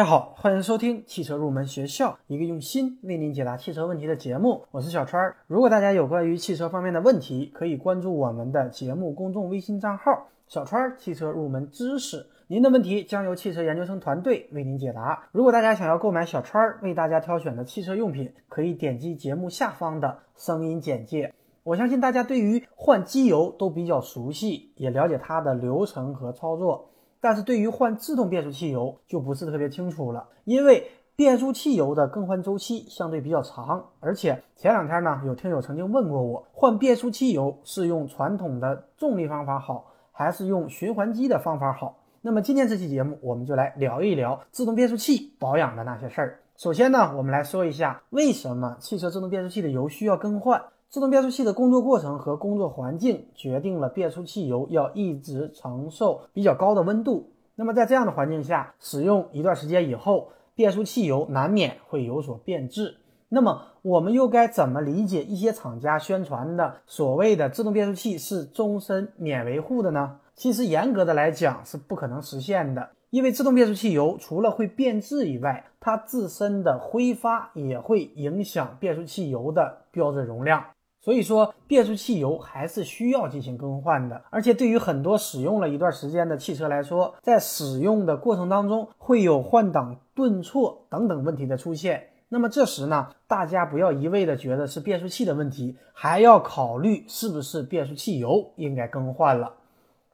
大家好，欢迎收听汽车入门学校，一个用心为您解答汽车问题的节目。我是小川。如果大家有关于汽车方面的问题，可以关注我们的节目公众微信账号“小川汽车入门知识”。您的问题将由汽车研究生团队为您解答。如果大家想要购买小川为大家挑选的汽车用品，可以点击节目下方的声音简介。我相信大家对于换机油都比较熟悉，也了解它的流程和操作。但是对于换自动变速器油就不是特别清楚了，因为变速器油的更换周期相对比较长，而且前两天呢，有听友曾经问过我，换变速器油是用传统的重力方法好，还是用循环机的方法好？那么今天这期节目，我们就来聊一聊自动变速器保养的那些事儿。首先呢，我们来说一下为什么汽车自动变速器的油需要更换。自动变速器的工作过程和工作环境决定了变速器油要一直承受比较高的温度。那么在这样的环境下，使用一段时间以后，变速器油难免会有所变质。那么我们又该怎么理解一些厂家宣传的所谓的自动变速器是终身免维护的呢？其实严格的来讲是不可能实现的，因为自动变速器油除了会变质以外，它自身的挥发也会影响变速器油的标准容量。所以说，变速器油还是需要进行更换的。而且，对于很多使用了一段时间的汽车来说，在使用的过程当中会有换挡顿挫等等问题的出现。那么这时呢，大家不要一味的觉得是变速器的问题，还要考虑是不是变速器油应该更换了。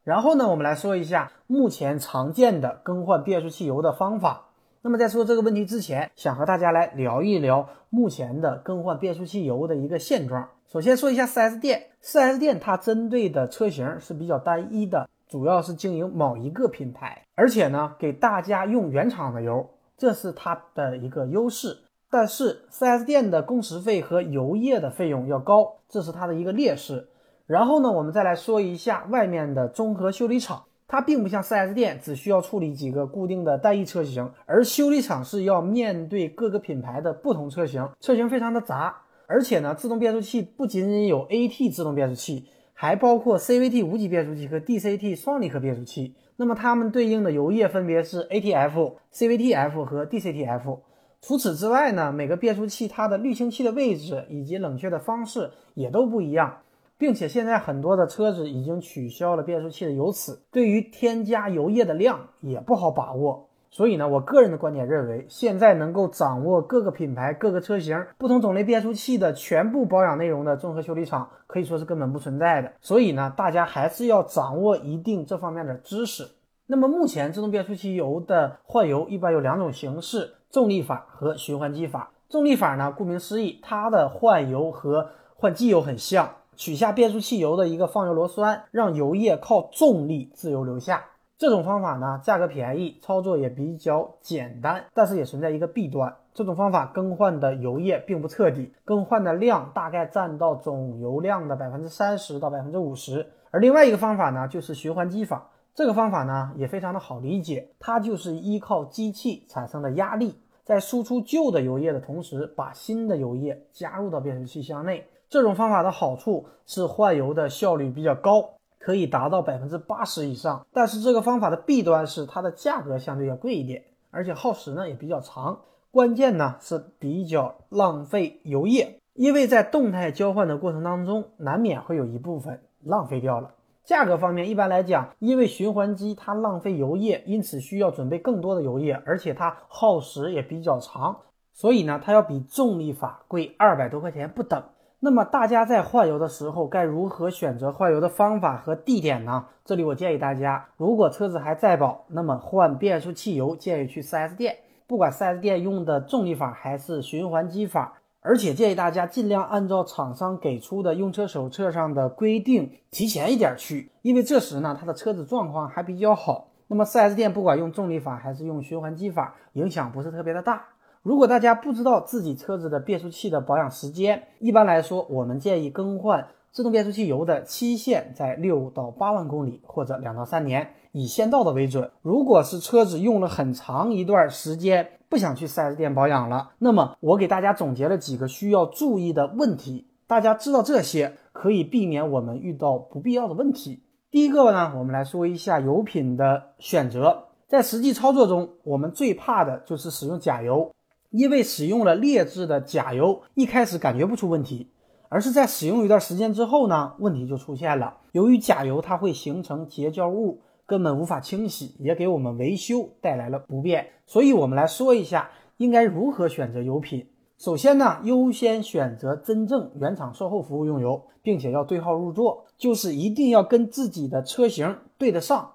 然后呢，我们来说一下目前常见的更换变速器油的方法。那么在说这个问题之前，想和大家来聊一聊目前的更换变速器油的一个现状。首先说一下 4S 店，4S 店它针对的车型是比较单一的，主要是经营某一个品牌，而且呢给大家用原厂的油，这是它的一个优势。但是 4S 店的工时费和油液的费用要高，这是它的一个劣势。然后呢，我们再来说一下外面的综合修理厂。它并不像 4S 店只需要处理几个固定的单一车型，而修理厂是要面对各个品牌的不同车型，车型非常的杂。而且呢，自动变速器不仅仅有 AT 自动变速器，还包括 CVT 无级变速器和 DCT 双离合变速器。那么它们对应的油液分别是 ATF、CVTF 和 DCTF。除此之外呢，每个变速器它的滤清器的位置以及冷却的方式也都不一样。并且现在很多的车子已经取消了变速器的油尺，对于添加油液的量也不好把握。所以呢，我个人的观点认为，现在能够掌握各个品牌、各个车型、不同种类变速器的全部保养内容的综合修理厂，可以说是根本不存在的。所以呢，大家还是要掌握一定这方面的知识。那么目前自动变速器油的换油一般有两种形式：重力法和循环机法。重力法呢，顾名思义，它的换油和换机油很像。取下变速器油的一个放油螺栓，让油液靠重力自由流下。这种方法呢，价格便宜，操作也比较简单，但是也存在一个弊端。这种方法更换的油液并不彻底，更换的量大概占到总油量的百分之三十到百分之五十。而另外一个方法呢，就是循环机法。这个方法呢，也非常的好理解，它就是依靠机器产生的压力，在输出旧的油液的同时，把新的油液加入到变速器箱内。这种方法的好处是换油的效率比较高，可以达到百分之八十以上。但是这个方法的弊端是它的价格相对要贵一点，而且耗时呢也比较长。关键呢是比较浪费油液，因为在动态交换的过程当中，难免会有一部分浪费掉了。价格方面，一般来讲，因为循环机它浪费油液，因此需要准备更多的油液，而且它耗时也比较长，所以呢它要比重力法贵二百多块钱不等。那么大家在换油的时候该如何选择换油的方法和地点呢？这里我建议大家，如果车子还在保，那么换变速器油建议去 4S 店，不管 4S 店用的重力法还是循环机法，而且建议大家尽量按照厂商给出的用车手册上的规定提前一点去，因为这时呢，他的车子状况还比较好。那么 4S 店不管用重力法还是用循环机法，影响不是特别的大。如果大家不知道自己车子的变速器的保养时间，一般来说，我们建议更换自动变速器油的期限在六到八万公里或者两到三年，以先到的为准。如果是车子用了很长一段时间，不想去 4S 店保养了，那么我给大家总结了几个需要注意的问题，大家知道这些可以避免我们遇到不必要的问题。第一个呢，我们来说一下油品的选择。在实际操作中，我们最怕的就是使用假油，因为使用了劣质的甲油，一开始感觉不出问题，而是在使用一段时间之后呢，问题就出现了。由于甲油它会形成结胶物，根本无法清洗，也给我们维修带来了不便。所以，我们来说一下应该如何选择油品。首先呢，优先选择真正原厂售后服务用油，并且要对号入座，就是一定要跟自己的车型对得上。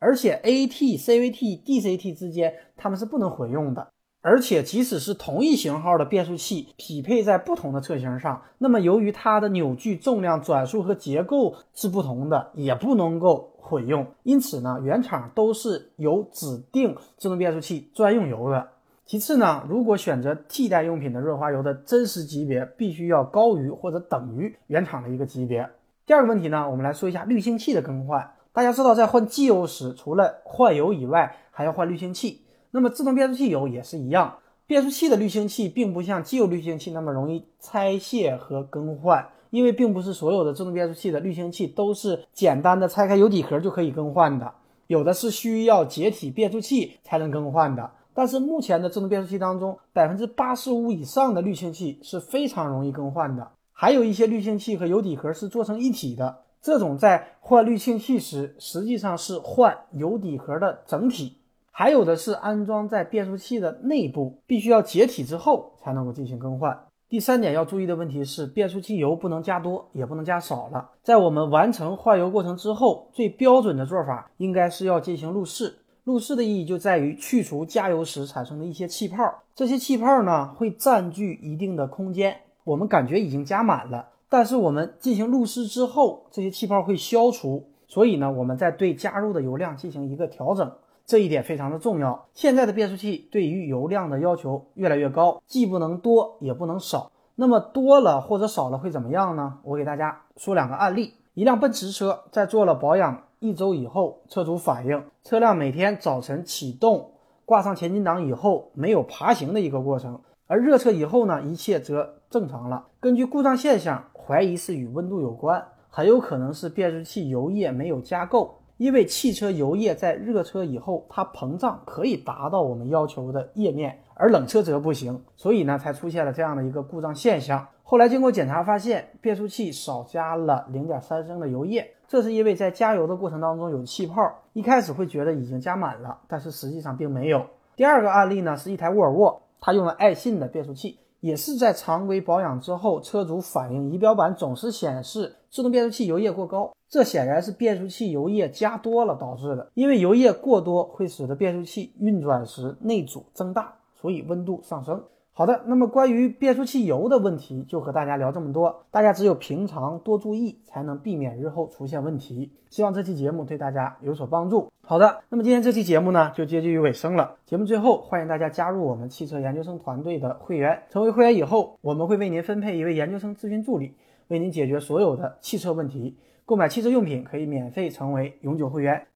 而且 AT、CVT、DCT 之间它们是不能混用的，而且即使是同一型号的变速器匹配在不同的车型上，那么由于它的扭矩、重量、转速和结构是不同的，也不能够混用。因此呢，原厂都是有指定自动变速器专用油的。其次呢，如果选择替代用品的润滑油的真实级别必须要高于或者等于原厂的一个级别。第二个问题呢，我们来说一下滤清器的更换。大家知道，在换机油时，除了换油以外，还要换滤清器。那么自动变速器油也是一样，变速器的滤清器并不像机油滤清器那么容易拆卸和更换，因为并不是所有的自动变速器的滤清器都是简单的拆开油底壳就可以更换的，有的是需要解体变速器才能更换的。但是目前的自动变速器当中，百分之八十五以上的滤清器是非常容易更换的，还有一些滤清器和油底壳是做成一体的。这种在换滤清器时，实际上是换油底壳的整体；还有的是安装在变速器的内部，必须要解体之后才能够进行更换。第三点要注意的问题是，变速器油不能加多，也不能加少了。在我们完成换油过程之后，最标准的做法应该是要进行路试。路试的意义就在于去除加油时产生的一些气泡，这些气泡呢会占据一定的空间，我们感觉已经加满了。但是我们进行路试之后，这些气泡会消除，所以呢，我们再对加入的油量进行一个调整，这一点非常的重要。现在的变速器对于油量的要求越来越高，既不能多也不能少。那么多了或者少了会怎么样呢？我给大家说两个案例：一辆奔驰车在做了保养一周以后，车主反映车辆每天早晨启动挂上前进档以后没有爬行的一个过程，而热车以后呢，一切则正常了。根据故障现象。怀疑是与温度有关，很有可能是变速器油液没有加够。因为汽车油液在热车以后，它膨胀可以达到我们要求的液面，而冷车则不行，所以呢才出现了这样的一个故障现象。后来经过检查发现，变速器少加了零点三升的油液，这是因为在加油的过程当中有气泡，一开始会觉得已经加满了，但是实际上并没有。第二个案例呢是一台沃尔沃，它用了爱信的变速器。也是在常规保养之后，车主反映仪表板总是显示自动变速器油液过高，这显然是变速器油液加多了导致的。因为油液过多会使得变速器运转时内阻增大，所以温度上升。好的，那么关于变速器油的问题就和大家聊这么多。大家只有平常多注意，才能避免日后出现问题。希望这期节目对大家有所帮助。好的，那么今天这期节目呢就接近于尾声了。节目最后，欢迎大家加入我们汽车研究生团队的会员。成为会员以后，我们会为您分配一位研究生咨询助理，为您解决所有的汽车问题。购买汽车用品可以免费成为永久会员。